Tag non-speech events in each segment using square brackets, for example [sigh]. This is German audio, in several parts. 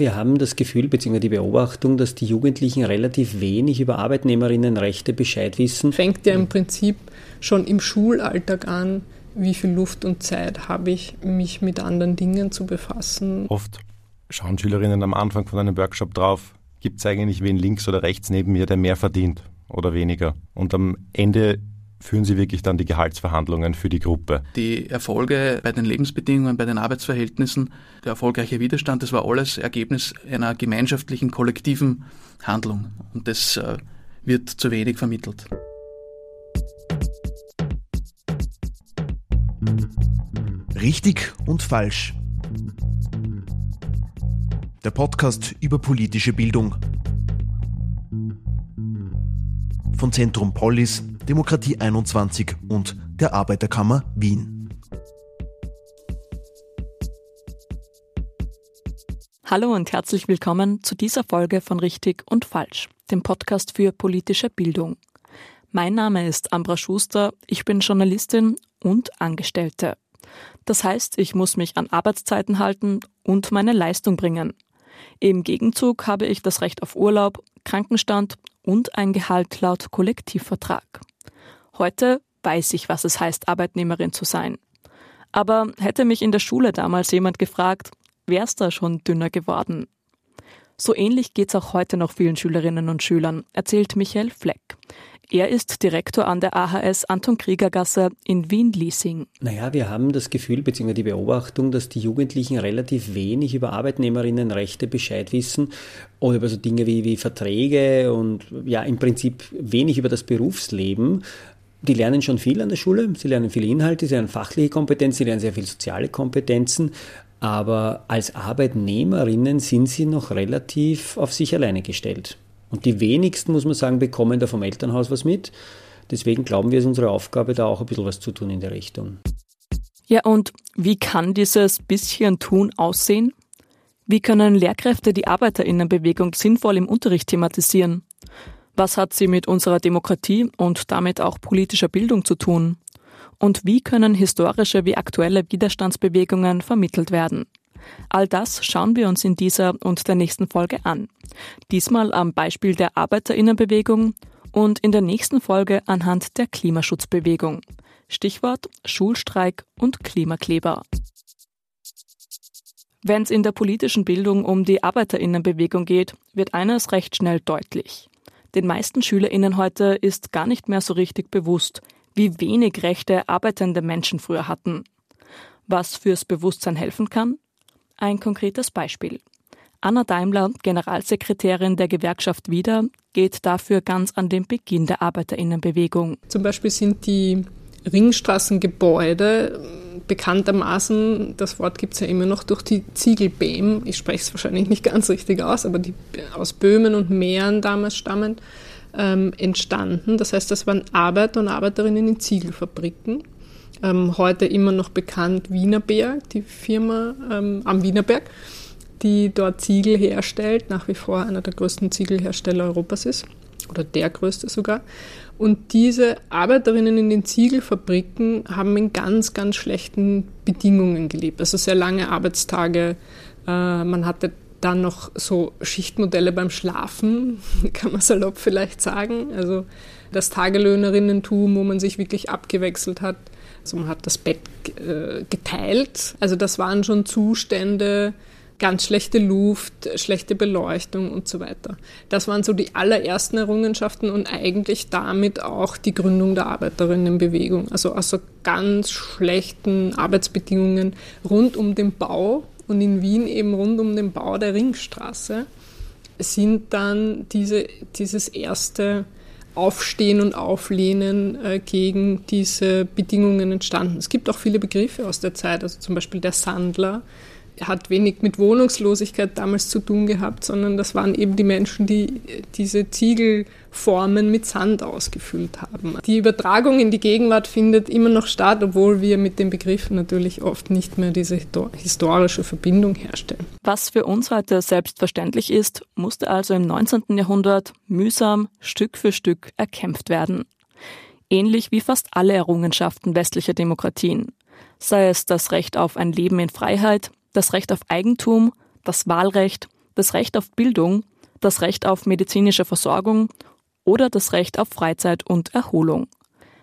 Wir haben das Gefühl bzw. die Beobachtung, dass die Jugendlichen relativ wenig über Arbeitnehmerinnenrechte Bescheid wissen. Fängt ja im Prinzip schon im Schulalltag an, wie viel Luft und Zeit habe ich, mich mit anderen Dingen zu befassen. Oft schauen Schülerinnen am Anfang von einem Workshop drauf, gibt es eigentlich wen links oder rechts neben mir, der mehr verdient oder weniger. Und am Ende führen Sie wirklich dann die Gehaltsverhandlungen für die Gruppe? Die Erfolge bei den Lebensbedingungen, bei den Arbeitsverhältnissen, der erfolgreiche Widerstand, das war alles Ergebnis einer gemeinschaftlichen, kollektiven Handlung. Und das äh, wird zu wenig vermittelt. Richtig und falsch. Der Podcast über politische Bildung. Von Zentrum Polis, Demokratie 21 und der Arbeiterkammer Wien. Hallo und herzlich willkommen zu dieser Folge von Richtig und Falsch, dem Podcast für politische Bildung. Mein Name ist Ambra Schuster, ich bin Journalistin und Angestellte. Das heißt, ich muss mich an Arbeitszeiten halten und meine Leistung bringen. Im Gegenzug habe ich das Recht auf Urlaub, Krankenstand und ein Gehalt laut Kollektivvertrag. Heute weiß ich, was es heißt, Arbeitnehmerin zu sein. Aber hätte mich in der Schule damals jemand gefragt, wär's da schon dünner geworden? So ähnlich geht's auch heute noch vielen Schülerinnen und Schülern, erzählt Michael Fleck. Er ist Direktor an der AHS Anton Krieger Gasse in Wien-Liesing. Naja, wir haben das Gefühl bzw. die Beobachtung, dass die Jugendlichen relativ wenig über Arbeitnehmerinnenrechte Bescheid wissen oder über so Dinge wie, wie Verträge und ja, im Prinzip wenig über das Berufsleben. Die lernen schon viel an der Schule, sie lernen viele Inhalte, sie lernen fachliche Kompetenzen, sie lernen sehr viel soziale Kompetenzen, aber als Arbeitnehmerinnen sind sie noch relativ auf sich alleine gestellt. Und die wenigsten, muss man sagen, bekommen da vom Elternhaus was mit. Deswegen glauben wir, es ist unsere Aufgabe, da auch ein bisschen was zu tun in der Richtung. Ja, und wie kann dieses bisschen Tun aussehen? Wie können Lehrkräfte die Arbeiterinnenbewegung sinnvoll im Unterricht thematisieren? Was hat sie mit unserer Demokratie und damit auch politischer Bildung zu tun? Und wie können historische wie aktuelle Widerstandsbewegungen vermittelt werden? All das schauen wir uns in dieser und der nächsten Folge an. Diesmal am Beispiel der Arbeiterinnenbewegung und in der nächsten Folge anhand der Klimaschutzbewegung. Stichwort Schulstreik und Klimakleber. Wenn es in der politischen Bildung um die Arbeiterinnenbewegung geht, wird eines recht schnell deutlich. Den meisten Schülerinnen heute ist gar nicht mehr so richtig bewusst, wie wenig Rechte arbeitende Menschen früher hatten. Was fürs Bewusstsein helfen kann? Ein konkretes Beispiel. Anna Daimler, Generalsekretärin der Gewerkschaft Wieder, geht dafür ganz an den Beginn der Arbeiterinnenbewegung. Zum Beispiel sind die Ringstraßengebäude bekanntermaßen, das Wort gibt es ja immer noch, durch die Ziegelbeem, ich spreche es wahrscheinlich nicht ganz richtig aus, aber die aus Böhmen und Mähren damals stammend, ähm, entstanden. Das heißt, das waren Arbeiter und Arbeiterinnen in Ziegelfabriken ähm, heute immer noch bekannt Wienerberg, die Firma ähm, am Wienerberg, die dort Ziegel herstellt, nach wie vor einer der größten Ziegelhersteller Europas ist oder der größte sogar. Und diese Arbeiterinnen in den Ziegelfabriken haben in ganz, ganz schlechten Bedingungen gelebt. Also sehr lange Arbeitstage. Äh, man hatte dann noch so Schichtmodelle beim Schlafen, [laughs] kann man salopp vielleicht sagen. Also das Tagelöhnerinnentum, wo man sich wirklich abgewechselt hat. Also man hat das Bett äh, geteilt. Also das waren schon Zustände, ganz schlechte Luft, schlechte Beleuchtung und so weiter. Das waren so die allerersten Errungenschaften und eigentlich damit auch die Gründung der Arbeiterinnenbewegung. Also aus so ganz schlechten Arbeitsbedingungen rund um den Bau und in Wien eben rund um den Bau der Ringstraße sind dann diese, dieses erste Aufstehen und Auflehnen äh, gegen diese Bedingungen entstanden. Es gibt auch viele Begriffe aus der Zeit, also zum Beispiel der Sandler, hat wenig mit Wohnungslosigkeit damals zu tun gehabt, sondern das waren eben die Menschen, die diese Ziegelformen mit Sand ausgefüllt haben. Die Übertragung in die Gegenwart findet immer noch statt, obwohl wir mit den Begriffen natürlich oft nicht mehr diese historische Verbindung herstellen. Was für uns heute selbstverständlich ist, musste also im 19. Jahrhundert mühsam Stück für Stück erkämpft werden. Ähnlich wie fast alle Errungenschaften westlicher Demokratien sei es das Recht auf ein Leben in Freiheit, das Recht auf Eigentum, das Wahlrecht, das Recht auf Bildung, das Recht auf medizinische Versorgung oder das Recht auf Freizeit und Erholung.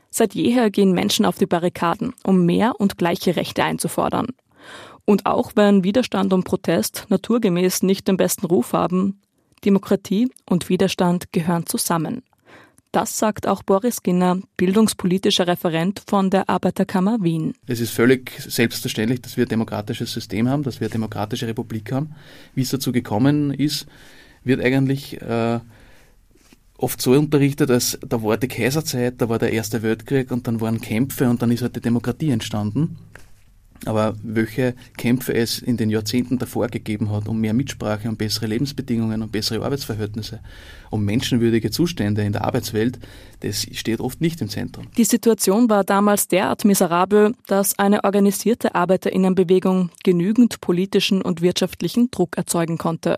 Seit jeher gehen Menschen auf die Barrikaden, um mehr und gleiche Rechte einzufordern. Und auch wenn Widerstand und Protest naturgemäß nicht den besten Ruf haben, Demokratie und Widerstand gehören zusammen. Das sagt auch Boris Ginner, bildungspolitischer Referent von der Arbeiterkammer Wien. Es ist völlig selbstverständlich, dass wir ein demokratisches System haben, dass wir eine demokratische Republik haben. Wie es dazu gekommen ist, wird eigentlich äh, oft so unterrichtet, als da war die Kaiserzeit, da war der Erste Weltkrieg und dann waren Kämpfe und dann ist halt die Demokratie entstanden. Aber welche Kämpfe es in den Jahrzehnten davor gegeben hat, um mehr Mitsprache, um bessere Lebensbedingungen, um bessere Arbeitsverhältnisse, um menschenwürdige Zustände in der Arbeitswelt, das steht oft nicht im Zentrum. Die Situation war damals derart miserabel, dass eine organisierte Arbeiterinnenbewegung genügend politischen und wirtschaftlichen Druck erzeugen konnte.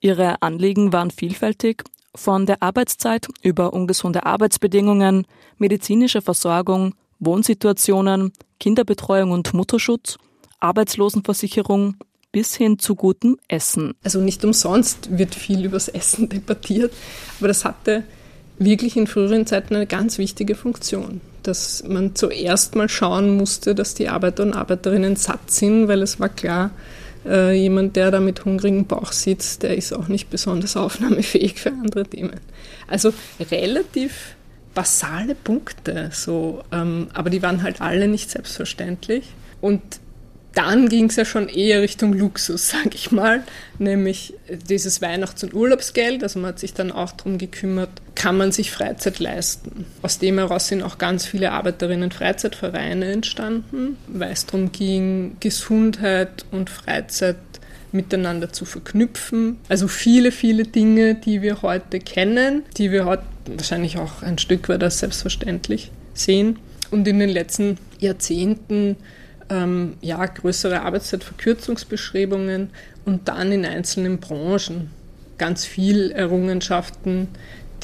Ihre Anliegen waren vielfältig von der Arbeitszeit über ungesunde Arbeitsbedingungen, medizinische Versorgung, Wohnsituationen, Kinderbetreuung und Mutterschutz, Arbeitslosenversicherung bis hin zu gutem Essen. Also nicht umsonst wird viel übers Essen debattiert, aber das hatte wirklich in früheren Zeiten eine ganz wichtige Funktion, dass man zuerst mal schauen musste, dass die Arbeiter und Arbeiterinnen satt sind, weil es war klar, äh, jemand, der da mit hungrigem Bauch sitzt, der ist auch nicht besonders aufnahmefähig für andere Themen. Also relativ basale Punkte, so, ähm, aber die waren halt alle nicht selbstverständlich. Und dann ging es ja schon eher Richtung Luxus, [laughs] sage ich mal, nämlich dieses Weihnachts- und Urlaubsgeld. Also man hat sich dann auch darum gekümmert, kann man sich Freizeit leisten. Aus dem heraus sind auch ganz viele Arbeiterinnen Freizeitvereine entstanden, weil es darum ging, Gesundheit und Freizeit miteinander zu verknüpfen. Also viele, viele Dinge, die wir heute kennen, die wir heute wahrscheinlich auch ein Stück weit als selbstverständlich sehen. Und in den letzten Jahrzehnten ähm, ja, größere Arbeitszeitverkürzungsbestrebungen und dann in einzelnen Branchen ganz viel Errungenschaften,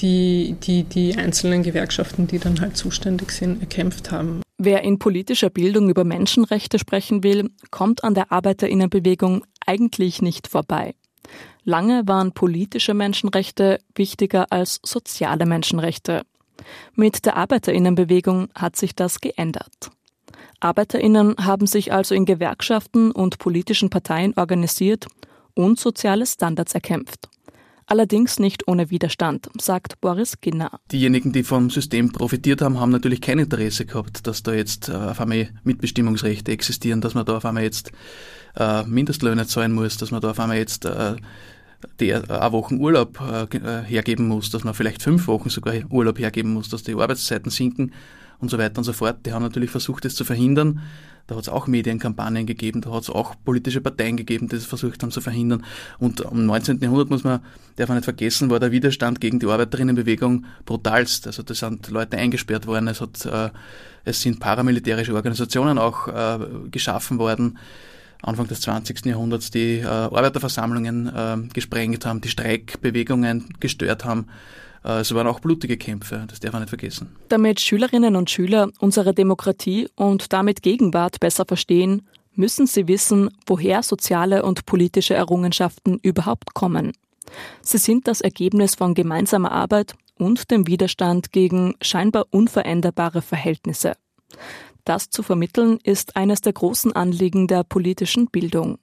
die, die die einzelnen Gewerkschaften, die dann halt zuständig sind, erkämpft haben. Wer in politischer Bildung über Menschenrechte sprechen will, kommt an der Arbeiterinnenbewegung eigentlich nicht vorbei. Lange waren politische Menschenrechte wichtiger als soziale Menschenrechte. Mit der Arbeiterinnenbewegung hat sich das geändert. Arbeiterinnen haben sich also in Gewerkschaften und politischen Parteien organisiert und soziale Standards erkämpft. Allerdings nicht ohne Widerstand, sagt Boris Ginner. Diejenigen, die vom System profitiert haben, haben natürlich kein Interesse gehabt, dass da jetzt äh, auf einmal Mitbestimmungsrechte existieren, dass man da auf einmal jetzt äh, Mindestlöhne zahlen muss, dass man da auf einmal jetzt äh, eine Wochen Urlaub hergeben muss, dass man vielleicht fünf Wochen sogar Urlaub hergeben muss, dass die Arbeitszeiten sinken und so weiter und so fort. Die haben natürlich versucht, das zu verhindern. Da hat es auch Medienkampagnen gegeben, da hat es auch politische Parteien gegeben, die das versucht haben zu verhindern. Und im 19. Jahrhundert muss man, darf man nicht vergessen, war der Widerstand gegen die Arbeiterinnenbewegung brutalst. Also da sind Leute eingesperrt worden, es, hat, äh, es sind paramilitärische Organisationen auch äh, geschaffen worden. Anfang des 20. Jahrhunderts die äh, Arbeiterversammlungen äh, gesprengt haben, die Streikbewegungen gestört haben. Äh, es waren auch blutige Kämpfe, das darf man nicht vergessen. Damit Schülerinnen und Schüler unsere Demokratie und damit Gegenwart besser verstehen, müssen sie wissen, woher soziale und politische Errungenschaften überhaupt kommen. Sie sind das Ergebnis von gemeinsamer Arbeit und dem Widerstand gegen scheinbar unveränderbare Verhältnisse. Das zu vermitteln ist eines der großen Anliegen der politischen Bildung.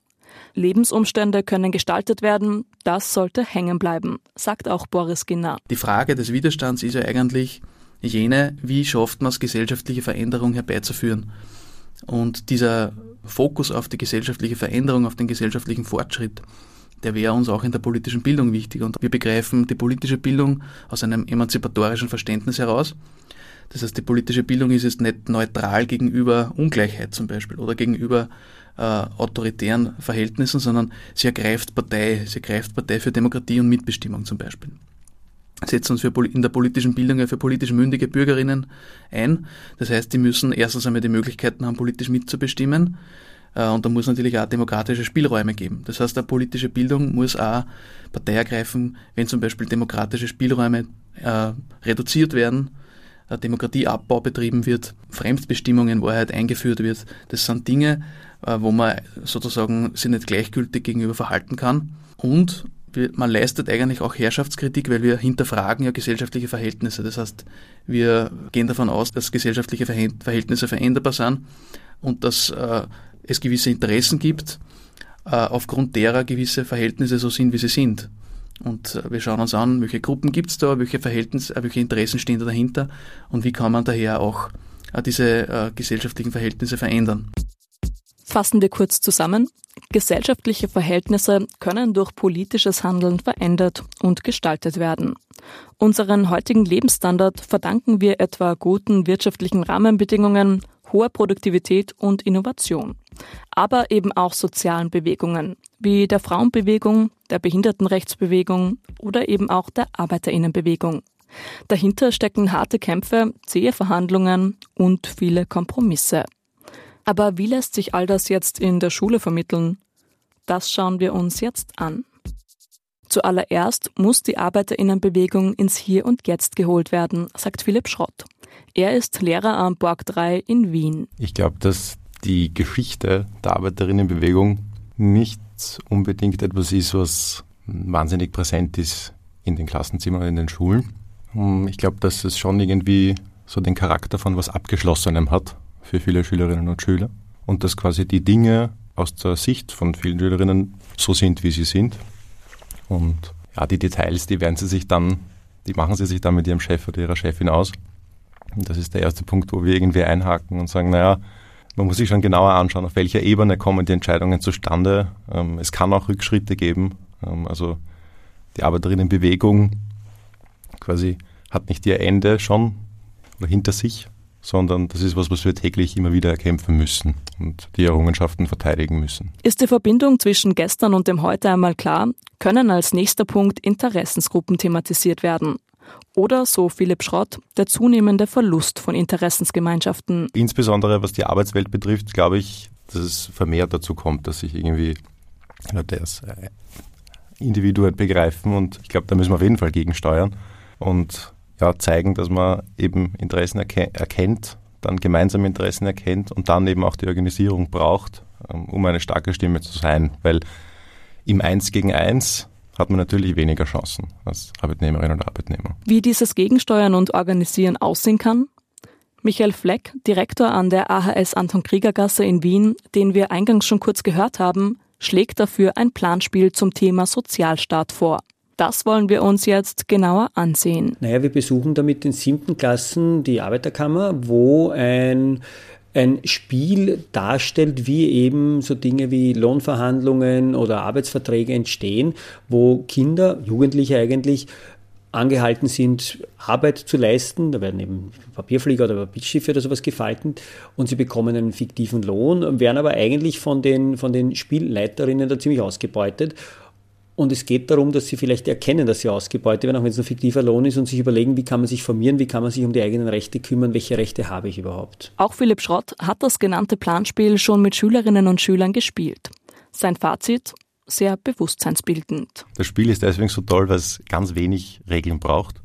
Lebensumstände können gestaltet werden, das sollte hängen bleiben, sagt auch Boris Ginner. Die Frage des Widerstands ist ja eigentlich jene, wie schafft man es, gesellschaftliche Veränderung herbeizuführen. Und dieser Fokus auf die gesellschaftliche Veränderung, auf den gesellschaftlichen Fortschritt, der wäre uns auch in der politischen Bildung wichtig. Und wir begreifen die politische Bildung aus einem emanzipatorischen Verständnis heraus. Das heißt, die politische Bildung ist jetzt nicht neutral gegenüber Ungleichheit zum Beispiel oder gegenüber äh, autoritären Verhältnissen, sondern sie ergreift Partei, sie ergreift Partei für Demokratie und Mitbestimmung zum Beispiel. Setzen uns für, in der politischen Bildung für politisch mündige Bürgerinnen ein. Das heißt, die müssen erstens einmal die Möglichkeiten haben, politisch mitzubestimmen. Äh, und da muss natürlich auch demokratische Spielräume geben. Das heißt, eine politische Bildung muss auch Partei ergreifen, wenn zum Beispiel demokratische Spielräume äh, reduziert werden, Demokratieabbau betrieben wird, Fremdbestimmung in Wahrheit eingeführt wird. Das sind Dinge, äh, wo man sozusagen sich nicht gleichgültig gegenüber verhalten kann. Und man leistet eigentlich auch Herrschaftskritik, weil wir hinterfragen ja gesellschaftliche Verhältnisse. Das heißt, wir gehen davon aus, dass gesellschaftliche Verhältnisse veränderbar sind und dass äh, es gewisse Interessen gibt, äh, aufgrund derer gewisse Verhältnisse so sind, wie sie sind. Und äh, wir schauen uns an, welche Gruppen gibt es da, welche Verhältnisse, äh, welche Interessen stehen da dahinter und wie kann man daher auch äh, diese gesellschaftlichen Verhältnisse verändern. Fassen wir kurz zusammen. Gesellschaftliche Verhältnisse können durch politisches Handeln verändert und gestaltet werden. Unseren heutigen Lebensstandard verdanken wir etwa guten wirtschaftlichen Rahmenbedingungen, hoher Produktivität und Innovation. Aber eben auch sozialen Bewegungen, wie der Frauenbewegung, der Behindertenrechtsbewegung oder eben auch der Arbeiterinnenbewegung. Dahinter stecken harte Kämpfe, zähe Verhandlungen und viele Kompromisse. Aber wie lässt sich all das jetzt in der Schule vermitteln? Das schauen wir uns jetzt an. Zuallererst muss die Arbeiterinnenbewegung ins Hier und Jetzt geholt werden, sagt Philipp Schrott. Er ist Lehrer am Borg 3 in Wien. Ich glaube, dass die Geschichte der Arbeiterinnenbewegung nicht unbedingt etwas ist, was wahnsinnig präsent ist in den Klassenzimmern und in den Schulen. Hm, ich glaube, dass es schon irgendwie so den Charakter von was Abgeschlossenem hat für viele Schülerinnen und Schüler und dass quasi die Dinge aus der Sicht von vielen Schülerinnen so sind, wie sie sind. Und ja, die Details, die werden sie sich dann, die machen sie sich dann mit ihrem Chef oder ihrer Chefin aus. Und das ist der erste Punkt, wo wir irgendwie einhaken und sagen, naja, man muss sich schon genauer anschauen, auf welcher Ebene kommen die Entscheidungen zustande. Ähm, es kann auch Rückschritte geben. Ähm, also die Arbeiterinnenbewegung quasi hat nicht ihr Ende schon oder hinter sich, sondern das ist was, was wir täglich immer wieder erkämpfen müssen und die Errungenschaften verteidigen müssen. Ist die Verbindung zwischen gestern und dem heute einmal klar, können als nächster Punkt Interessensgruppen thematisiert werden. Oder, so Philipp Schrott, der zunehmende Verlust von Interessensgemeinschaften. Insbesondere was die Arbeitswelt betrifft, glaube ich, dass es vermehrt dazu kommt, dass sich irgendwie das äh, Individuen begreifen und ich glaube, da müssen wir auf jeden Fall gegensteuern. Und ja, zeigen, dass man eben Interessen erkennt, dann gemeinsame Interessen erkennt und dann eben auch die Organisierung braucht, ähm, um eine starke Stimme zu sein. Weil im Eins gegen Eins hat man natürlich weniger Chancen als Arbeitnehmerin oder Arbeitnehmer. Wie dieses Gegensteuern und Organisieren aussehen kann? Michael Fleck, Direktor an der AHS Anton Krieger Gasse in Wien, den wir eingangs schon kurz gehört haben, schlägt dafür ein Planspiel zum Thema Sozialstaat vor. Das wollen wir uns jetzt genauer ansehen. Naja, wir besuchen damit in siebten Klassen die Arbeiterkammer, wo ein ein Spiel darstellt, wie eben so Dinge wie Lohnverhandlungen oder Arbeitsverträge entstehen, wo Kinder, Jugendliche eigentlich angehalten sind, Arbeit zu leisten. Da werden eben Papierflieger oder Papierschiffe oder sowas gefalten und sie bekommen einen fiktiven Lohn, werden aber eigentlich von den, von den Spielleiterinnen da ziemlich ausgebeutet und es geht darum, dass sie vielleicht erkennen, dass sie ausgebeutet werden, auch wenn es ein fiktiver Lohn ist, und sich überlegen, wie kann man sich formieren, wie kann man sich um die eigenen Rechte kümmern, welche Rechte habe ich überhaupt. Auch Philipp Schrott hat das genannte Planspiel schon mit Schülerinnen und Schülern gespielt. Sein Fazit? Sehr bewusstseinsbildend. Das Spiel ist deswegen so toll, weil es ganz wenig Regeln braucht.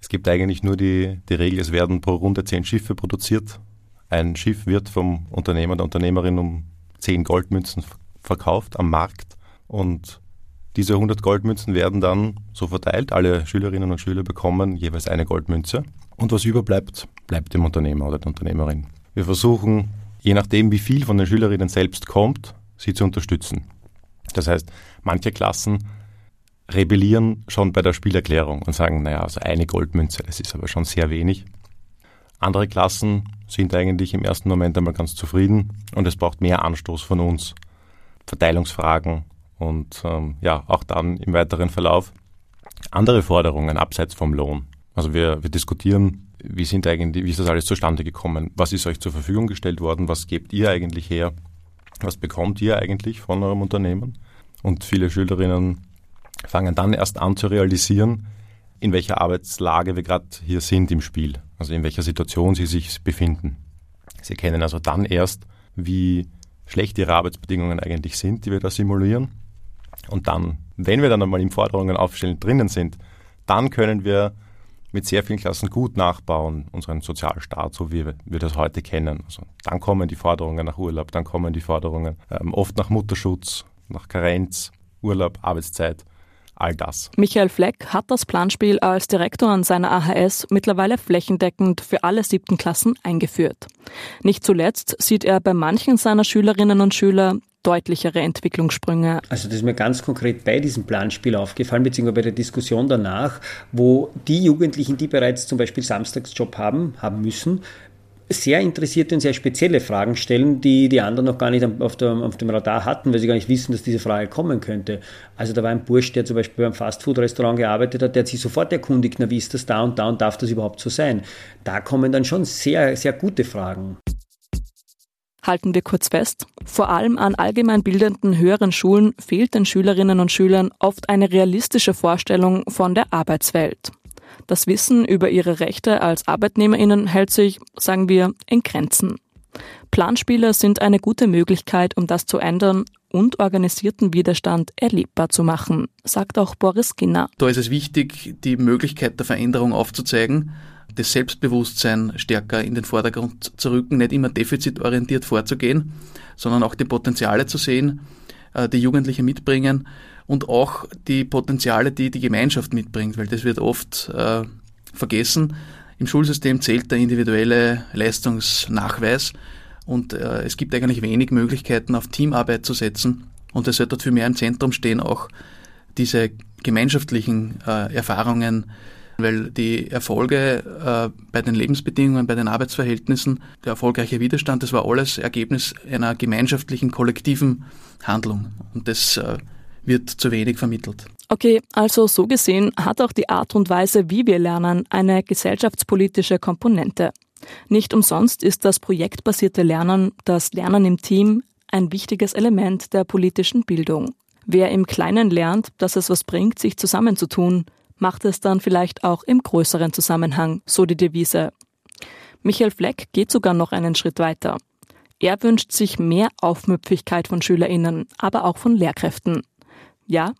Es gibt eigentlich nur die, die Regel, es werden pro Runde zehn Schiffe produziert. Ein Schiff wird vom Unternehmer, der Unternehmerin um zehn Goldmünzen verkauft am Markt und diese 100 Goldmünzen werden dann so verteilt. Alle Schülerinnen und Schüler bekommen jeweils eine Goldmünze. Und was überbleibt, bleibt dem Unternehmer oder der Unternehmerin. Wir versuchen, je nachdem, wie viel von den Schülerinnen selbst kommt, sie zu unterstützen. Das heißt, manche Klassen rebellieren schon bei der Spielerklärung und sagen, naja, also eine Goldmünze, das ist aber schon sehr wenig. Andere Klassen sind eigentlich im ersten Moment einmal ganz zufrieden und es braucht mehr Anstoß von uns. Verteilungsfragen, und ähm, ja, auch dann im weiteren Verlauf andere Forderungen abseits vom Lohn. Also wir, wir diskutieren, wie sind eigentlich, wie ist das alles zustande gekommen? Was ist euch zur Verfügung gestellt worden? Was gebt ihr eigentlich her? Was bekommt ihr eigentlich von eurem Unternehmen? Und viele Schülerinnen fangen dann erst an zu realisieren, in welcher Arbeitslage wir gerade hier sind im Spiel, also in welcher Situation sie sich befinden. Sie erkennen also dann erst, wie schlecht ihre Arbeitsbedingungen eigentlich sind, die wir da simulieren und dann, wenn wir dann einmal im Forderungen aufstellen drinnen sind, dann können wir mit sehr vielen Klassen gut nachbauen, unseren Sozialstaat, so wie wir das heute kennen. Also dann kommen die Forderungen nach Urlaub, dann kommen die Forderungen ähm, oft nach Mutterschutz, nach Karenz. Urlaub, Arbeitszeit, all das. Michael Fleck hat das Planspiel als Direktor an seiner AHS mittlerweile flächendeckend für alle siebten Klassen eingeführt. Nicht zuletzt sieht er bei manchen seiner Schülerinnen und Schüler deutlichere Entwicklungssprünge. Also das ist mir ganz konkret bei diesem Planspiel aufgefallen, beziehungsweise bei der Diskussion danach, wo die Jugendlichen, die bereits zum Beispiel Samstagsjob haben, haben müssen, sehr interessierte und sehr spezielle Fragen stellen, die die anderen noch gar nicht auf, der, auf, dem Radar hatten, weil sie gar nicht wissen, dass diese Frage kommen könnte. Also da war ein Bursch, der zum Beispiel beim Fastfood-Restaurant gearbeitet hat, der hat sich sofort erkundigt, na wie ist das da und da und darf das überhaupt so sein? Da kommen dann schon sehr, sehr gute Fragen. Halten wir kurz fest, vor allem an allgemein bildenden höheren Schulen fehlt den Schülerinnen und Schülern oft eine realistische Vorstellung von der Arbeitswelt. Das Wissen über ihre Rechte als Arbeitnehmerinnen hält sich, sagen wir, in Grenzen. Planspiele sind eine gute Möglichkeit, um das zu ändern und organisierten Widerstand erlebbar zu machen, sagt auch Boris Ginner. Da ist es wichtig, die Möglichkeit der Veränderung aufzuzeigen, das Selbstbewusstsein stärker in den Vordergrund zu rücken, nicht immer defizitorientiert vorzugehen, sondern auch die Potenziale zu sehen, äh, die Jugendliche mitbringen und auch die Potenziale, die die Gemeinschaft mitbringt, weil das wird oft äh, vergessen. Im Schulsystem zählt der individuelle Leistungsnachweis und äh, es gibt eigentlich wenig Möglichkeiten, auf Teamarbeit zu setzen. Und es sollte dort viel mehr im Zentrum stehen, auch diese gemeinschaftlichen äh, Erfahrungen, weil die Erfolge äh, bei den Lebensbedingungen, bei den Arbeitsverhältnissen, der erfolgreiche Widerstand, das war alles Ergebnis einer gemeinschaftlichen, kollektiven Handlung. Und das äh, wird zu wenig vermittelt. Okay, also so gesehen hat auch die Art und Weise, wie wir lernen, eine gesellschaftspolitische Komponente. Nicht umsonst ist das projektbasierte Lernen, das Lernen im Team, ein wichtiges Element der politischen Bildung. Wer im Kleinen lernt, dass es was bringt, sich zusammenzutun, macht es dann vielleicht auch im größeren Zusammenhang, so die Devise. Michael Fleck geht sogar noch einen Schritt weiter. Er wünscht sich mehr Aufmüpfigkeit von SchülerInnen, aber auch von Lehrkräften. Ja,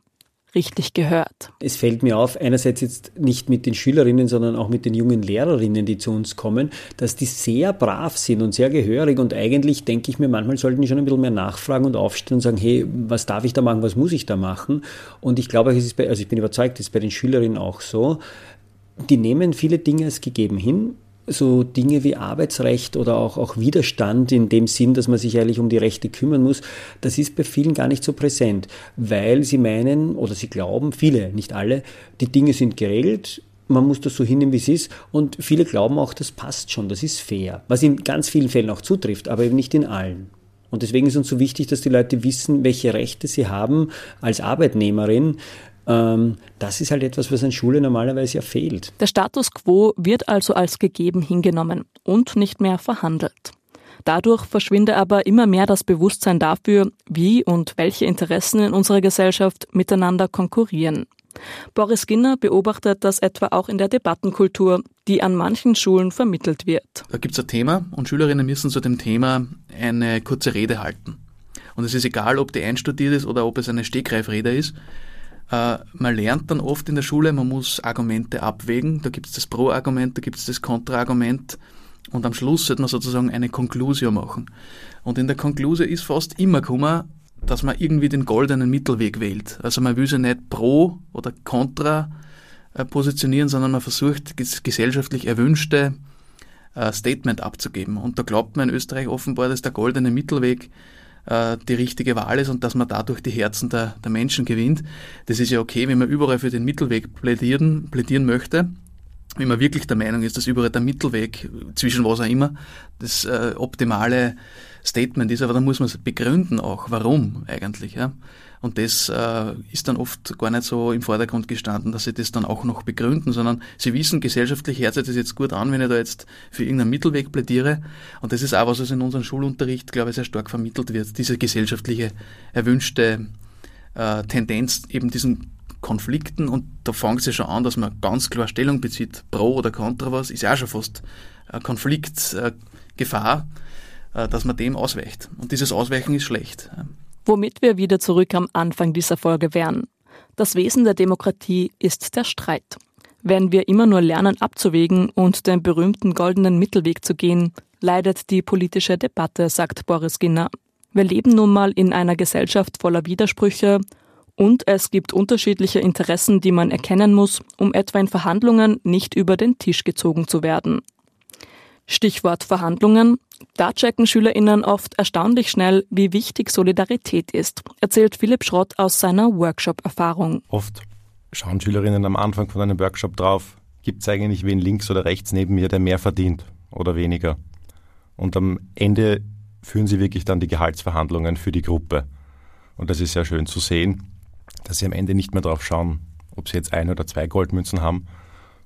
richtig gehört. Es fällt mir auf, einerseits jetzt nicht mit den Schülerinnen, sondern auch mit den jungen Lehrerinnen, die zu uns kommen, dass die sehr brav sind und sehr gehörig und eigentlich denke ich mir, manchmal sollten die schon ein bisschen mehr nachfragen und aufstehen und sagen, hey, was darf ich da machen, was muss ich da machen? Und ich glaube, es ist bei, also ich bin überzeugt, es ist bei den Schülerinnen auch so, die nehmen viele Dinge als gegeben hin, so Dinge wie Arbeitsrecht oder auch, auch Widerstand in dem Sinn, dass man sich eigentlich um die Rechte kümmern muss, das ist bei vielen gar nicht so präsent, weil sie meinen oder sie glauben, viele, nicht alle, die Dinge sind geregelt, man muss das so hinnehmen, wie es ist. Und viele glauben auch, das passt schon, das ist fair. Was in ganz vielen Fällen auch zutrifft, aber eben nicht in allen. Und deswegen ist uns so wichtig, dass die Leute wissen, welche Rechte sie haben als Arbeitnehmerin, das ist halt etwas, was an Schule normalerweise ja fehlt. Der Status quo wird also als gegeben hingenommen und nicht mehr verhandelt. Dadurch verschwinde aber immer mehr das Bewusstsein dafür, wie und welche Interessen in unserer Gesellschaft miteinander konkurrieren. Boris Ginner beobachtet das etwa auch in der Debattenkultur, die an manchen Schulen vermittelt wird. Da gibt es ein Thema und Schülerinnen müssen zu dem Thema eine kurze Rede halten. Und es ist egal, ob die einstudiert ist oder ob es eine Stegreifrede ist. Äh, man lernt dann oft in der Schule, man muss Argumente abwägen. Da gibt es das Pro-Argument, da gibt es das Kontra-Argument. Und am Schluss sollte man sozusagen eine Konklusio machen. Und in der Konklusio ist fast immer gekommen, dass man irgendwie den goldenen Mittelweg wählt. Also man will sich nicht pro oder contra äh, positionieren, sondern man versucht, das gesellschaftlich erwünschte äh, Statement abzugeben. Und da glaubt man in Österreich offenbar, dass der goldene Mittelweg äh, die richtige Wahl ist und dass man dadurch die Herzen der, der Menschen gewinnt. Das ist ja okay, wenn man überall für den Mittelweg plädieren, plädieren möchte. Wenn man wirklich der Meinung ist, dass überall der Mittelweg, zwischen was auch immer, das äh, optimale Statement ist, aber dann muss man es begründen auch, warum eigentlich. Ja? Und das äh, ist dann oft gar nicht so im Vordergrund gestanden, dass sie das dann auch noch begründen, sondern sie wissen, gesellschaftlich hört sich das jetzt gut an, wenn ich da jetzt für irgendeinen Mittelweg plädiere. Und das ist auch was, was in unserem Schulunterricht, glaube ich, sehr stark vermittelt wird. Diese gesellschaftliche, erwünschte äh, Tendenz, eben diesen Konflikten und da fängt es ja schon an, dass man ganz klar Stellung bezieht, pro oder contra was, ist ja auch schon fast Konfliktgefahr, äh, dass man dem ausweicht. Und dieses Ausweichen ist schlecht. Womit wir wieder zurück am Anfang dieser Folge wären. Das Wesen der Demokratie ist der Streit. Wenn wir immer nur lernen abzuwägen und den berühmten goldenen Mittelweg zu gehen, leidet die politische Debatte, sagt Boris Ginner. Wir leben nun mal in einer Gesellschaft voller Widersprüche Und es gibt unterschiedliche Interessen, die man erkennen muss, um etwa in Verhandlungen nicht über den Tisch gezogen zu werden. Stichwort Verhandlungen. Da checken SchülerInnen oft erstaunlich schnell, wie wichtig Solidarität ist, erzählt Philipp Schrott aus seiner Workshop-Erfahrung. Oft schauen Schülerinnen am Anfang von einem Workshop drauf, gibt es eigentlich wen links oder rechts neben mir, der mehr verdient oder weniger. Und am Ende führen sie wirklich dann die Gehaltsverhandlungen für die Gruppe. Und das ist sehr schön zu sehen, dass sie am Ende nicht mehr drauf schauen, ob sie jetzt ein oder zwei Goldmünzen haben,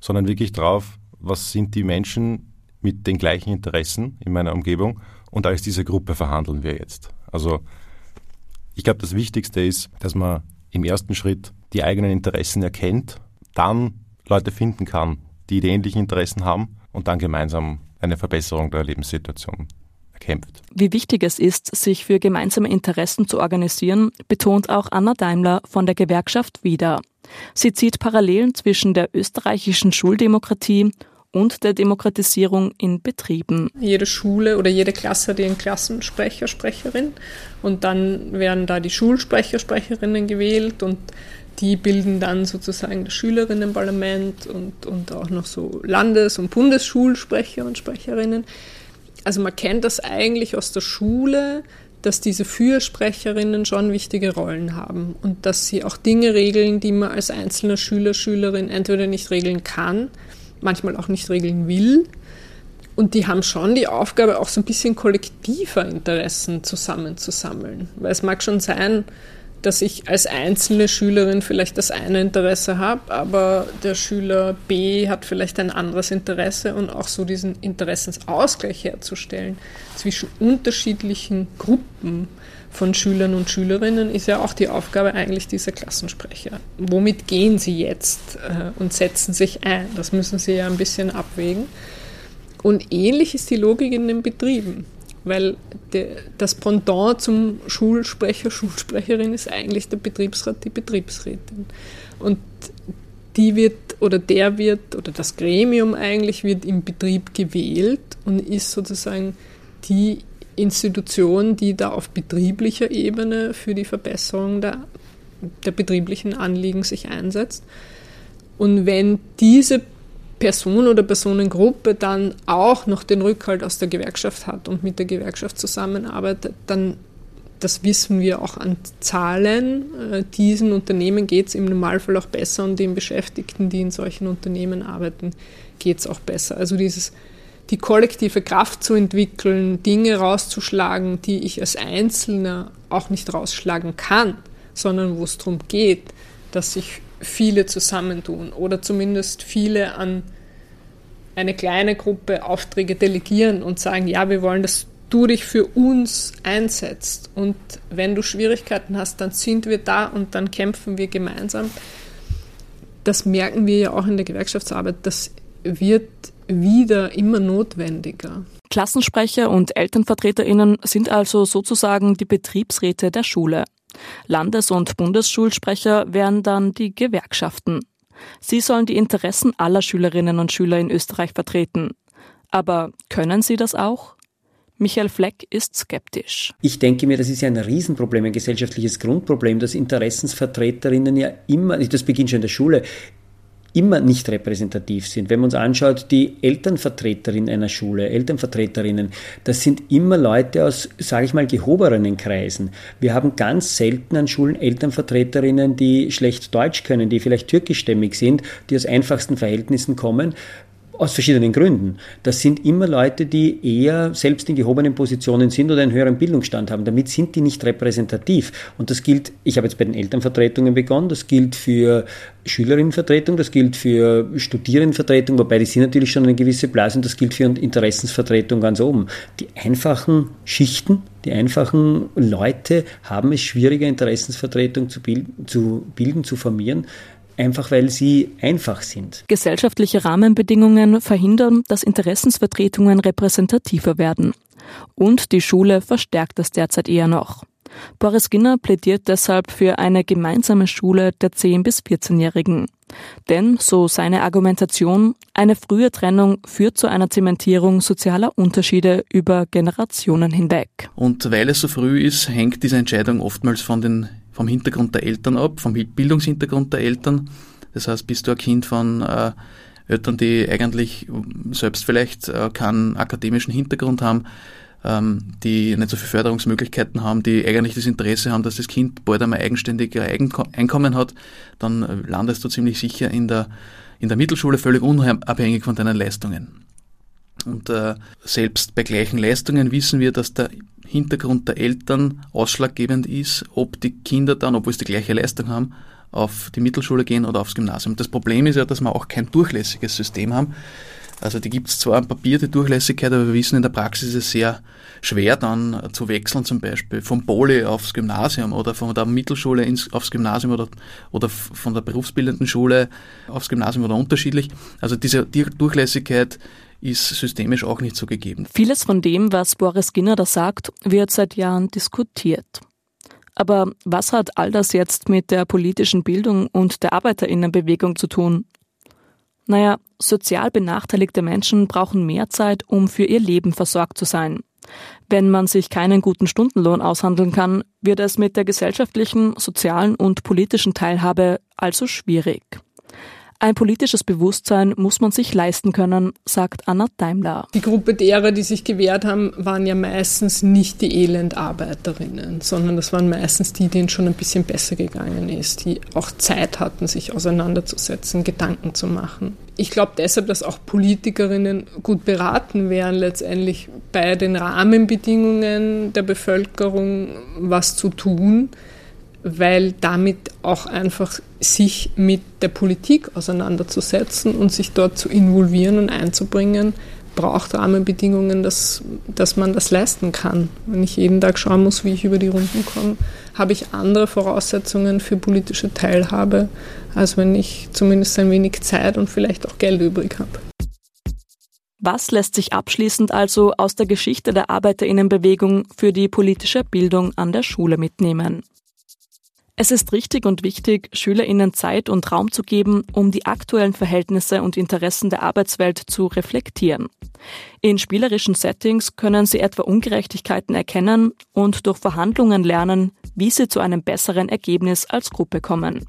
sondern wirklich drauf, was sind die Menschen mit den gleichen Interessen in meiner Umgebung und als diese Gruppe verhandeln wir jetzt. Also ich glaube, das Wichtigste ist, dass man im ersten Schritt die eigenen Interessen erkennt, dann Leute finden kann, die die ähnlichen Interessen haben und dann gemeinsam eine Verbesserung der Lebenssituation erkämpft. Wie wichtig es ist, sich für gemeinsame Interessen zu organisieren, betont auch Anna Daimler von der Gewerkschaft wieder. Sie zieht Parallelen zwischen der österreichischen Schuldemokratie und der Demokratisierung in Betrieben. Jede Schule oder jede Klasse hat ihren Klassensprecher, Sprecherin und dann werden da die Schulsprecher, Sprecherinnen gewählt und die bilden dann sozusagen das Schülerinnenparlament und, und auch noch so Landes- und Bundesschulsprecher und Sprecherinnen. Also man kennt das eigentlich aus der Schule, dass diese Fürsprecherinnen schon wichtige Rollen haben und dass sie auch Dinge regeln, die man als einzelner Schüler, Schülerin entweder nicht regeln kann, manchmal auch nicht regeln will. Und die haben schon die Aufgabe, auch so ein bisschen kollektiver Interessen zusammenzusammeln. Weil es mag schon sein, dass ich als einzelne Schülerin vielleicht das eine Interesse habe, aber der Schüler B hat vielleicht ein anderes Interesse und auch so diesen Interessensausgleich herzustellen zwischen unterschiedlichen Gruppen von Schülern und Schülerinnen ist ja auch die Aufgabe eigentlich dieser Klassensprecher. Womit gehen sie jetzt äh, und setzen sich ein? Das müssen sie ja ein bisschen abwägen. Und ähnlich ist die Logik in den Betrieben weil de, das Pendant zum Schulsprecher, Schulsprecherin ist eigentlich der Betriebsrat, die Betriebsrätin. Und die wird oder der wird oder das Gremium eigentlich wird im Betrieb gewählt und ist sozusagen die Institution, die da auf betrieblicher Ebene für die Verbesserung der, der betrieblichen Anliegen sich einsetzt. Und wenn diese Person oder Personengruppe dann auch noch den Rückhalt aus der Gewerkschaft hat und mit der Gewerkschaft zusammenarbeitet, dann, das wissen wir auch an Zahlen, äh, diesen Unternehmen geht es im Normalfall auch besser und den Beschäftigten, die in solchen Unternehmen arbeiten, geht es auch besser. Also dieses, die kollektive Kraft zu entwickeln, Dinge rauszuschlagen, die ich als Einzelner auch nicht rausschlagen kann, sondern wo es darum geht, dass sich viele zusammentun oder zumindest viele an eine kleine Gruppe Aufträge delegieren und sagen, ja, wir wollen, dass du dich für uns einsetzt. Und wenn du Schwierigkeiten hast, dann sind wir da und dann kämpfen wir gemeinsam. Das merken wir ja auch in der Gewerkschaftsarbeit. Das wird wieder immer notwendiger. Klassensprecher und Elternvertreterinnen sind also sozusagen die Betriebsräte der Schule. Landes- und Bundesschulsprecher wären dann die Gewerkschaften. Sie sollen die Interessen aller Schülerinnen und Schüler in Österreich vertreten. Aber können sie das auch? Michael Fleck ist skeptisch. Ich denke mir, das ist ja ein Riesenproblem, ein gesellschaftliches Grundproblem, dass Interessensvertreterinnen ja immer, das beginnt schon in der Schule, immer nicht repräsentativ sind. Wenn man uns anschaut, die Elternvertreterin einer Schule, Elternvertreterinnen, das sind immer Leute aus, sage ich mal, gehobenen Kreisen. Wir haben ganz selten an Schulen Elternvertreterinnen, die schlecht Deutsch können, die vielleicht türkischstämmig sind, die aus einfachsten Verhältnissen kommen, aus verschiedenen Gründen. Das sind immer Leute, die eher selbst in gehobenen Positionen sind oder einen höheren Bildungsstand haben. Damit sind die nicht repräsentativ. Und das gilt, ich habe jetzt bei den Elternvertretungen begonnen, das gilt für Schülerinnenvertretung, das gilt für Studierendenvertretung, wobei die sind natürlich schon eine gewisse Blase und das gilt für Interessensvertretung ganz oben. Die einfachen Schichten, die einfachen Leute haben es schwieriger, Interessensvertretung zu bilden, zu, bilden, zu formieren, einfach weil sie einfach sind. Gesellschaftliche Rahmenbedingungen verhindern, dass Interessensvertretungen repräsentativer werden. Und die Schule verstärkt das derzeit eher noch. Boris Ginner plädiert deshalb für eine gemeinsame Schule der 10- bis 14-Jährigen. Denn, so seine Argumentation, eine frühe Trennung führt zu einer Zementierung sozialer Unterschiede über Generationen hinweg. Und weil es so früh ist, hängt diese Entscheidung oftmals von den vom Hintergrund der Eltern ab, vom Bildungshintergrund der Eltern. Das heißt, bist du ein Kind von äh, Eltern, die eigentlich selbst vielleicht äh, keinen akademischen Hintergrund haben, ähm, die nicht so viele Förderungsmöglichkeiten haben, die eigentlich das Interesse haben, dass das Kind bald einmal eigenständig ein Einkommen hat, dann landest du ziemlich sicher in der, in der Mittelschule völlig unabhängig von deinen Leistungen. Und äh, selbst bei gleichen Leistungen wissen wir, dass der Hintergrund der Eltern ausschlaggebend ist, ob die Kinder dann, obwohl sie die gleiche Leistung haben, auf die Mittelschule gehen oder aufs Gymnasium. Das Problem ist ja, dass wir auch kein durchlässiges System haben. Also die gibt es zwar am Papier, die Durchlässigkeit, aber wir wissen, in der Praxis ist es sehr schwer dann zu wechseln, zum Beispiel vom Poli aufs Gymnasium oder von der Mittelschule ins, aufs Gymnasium oder, oder von der berufsbildenden Schule aufs Gymnasium oder unterschiedlich. Also diese Durchlässigkeit ist systemisch auch nicht so gegeben. Vieles von dem, was Boris Ginner da sagt, wird seit Jahren diskutiert. Aber was hat all das jetzt mit der politischen Bildung und der Arbeiterinnenbewegung zu tun? Naja, sozial benachteiligte Menschen brauchen mehr Zeit, um für ihr Leben versorgt zu sein. Wenn man sich keinen guten Stundenlohn aushandeln kann, wird es mit der gesellschaftlichen, sozialen und politischen Teilhabe also schwierig. Ein politisches Bewusstsein muss man sich leisten können, sagt Anna Daimler. Die Gruppe derer, die sich gewehrt haben, waren ja meistens nicht die Elendarbeiterinnen, sondern das waren meistens die, denen schon ein bisschen besser gegangen ist, die auch Zeit hatten, sich auseinanderzusetzen, Gedanken zu machen. Ich glaube deshalb, dass auch Politikerinnen gut beraten wären, letztendlich bei den Rahmenbedingungen der Bevölkerung was zu tun weil damit auch einfach sich mit der Politik auseinanderzusetzen und sich dort zu involvieren und einzubringen, braucht Rahmenbedingungen, dass, dass man das leisten kann. Wenn ich jeden Tag schauen muss, wie ich über die Runden komme, habe ich andere Voraussetzungen für politische Teilhabe, als wenn ich zumindest ein wenig Zeit und vielleicht auch Geld übrig habe. Was lässt sich abschließend also aus der Geschichte der Arbeiterinnenbewegung für die politische Bildung an der Schule mitnehmen? Es ist richtig und wichtig, SchülerInnen Zeit und Raum zu geben, um die aktuellen Verhältnisse und Interessen der Arbeitswelt zu reflektieren. In spielerischen Settings können sie etwa Ungerechtigkeiten erkennen und durch Verhandlungen lernen, wie sie zu einem besseren Ergebnis als Gruppe kommen.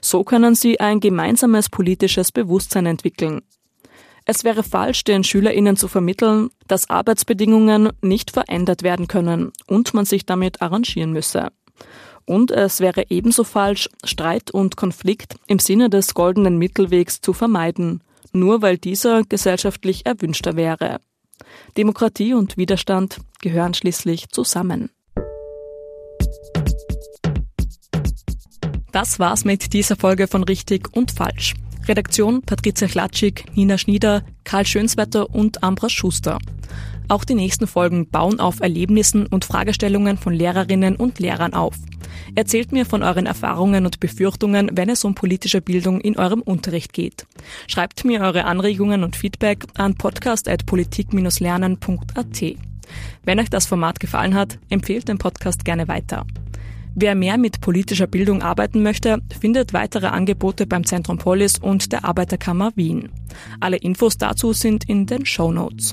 So können sie ein gemeinsames politisches Bewusstsein entwickeln. Es wäre falsch, den SchülerInnen zu vermitteln, dass Arbeitsbedingungen nicht verändert werden können und man sich damit arrangieren müsse. Und es wäre ebenso falsch, Streit und Konflikt im Sinne des goldenen Mittelwegs zu vermeiden, nur weil dieser gesellschaftlich erwünschter wäre. Demokratie und Widerstand gehören schließlich zusammen. Das war's mit dieser Folge von Richtig und Falsch. Redaktion Patricia Klatschik, Nina Schnieder, Karl Schönswetter und Ambras Schuster. Auch die nächsten Folgen bauen auf Erlebnissen und Fragestellungen von Lehrerinnen und Lehrern auf. Erzählt mir von euren Erfahrungen und Befürchtungen, wenn es um politische Bildung in eurem Unterricht geht. Schreibt mir eure Anregungen und Feedback an podcast.politik-lernen.at. Wenn euch das Format gefallen hat, empfehlt den Podcast gerne weiter. Wer mehr mit politischer Bildung arbeiten möchte, findet weitere Angebote beim Zentrum Polis und der Arbeiterkammer Wien. Alle Infos dazu sind in den Show Notes.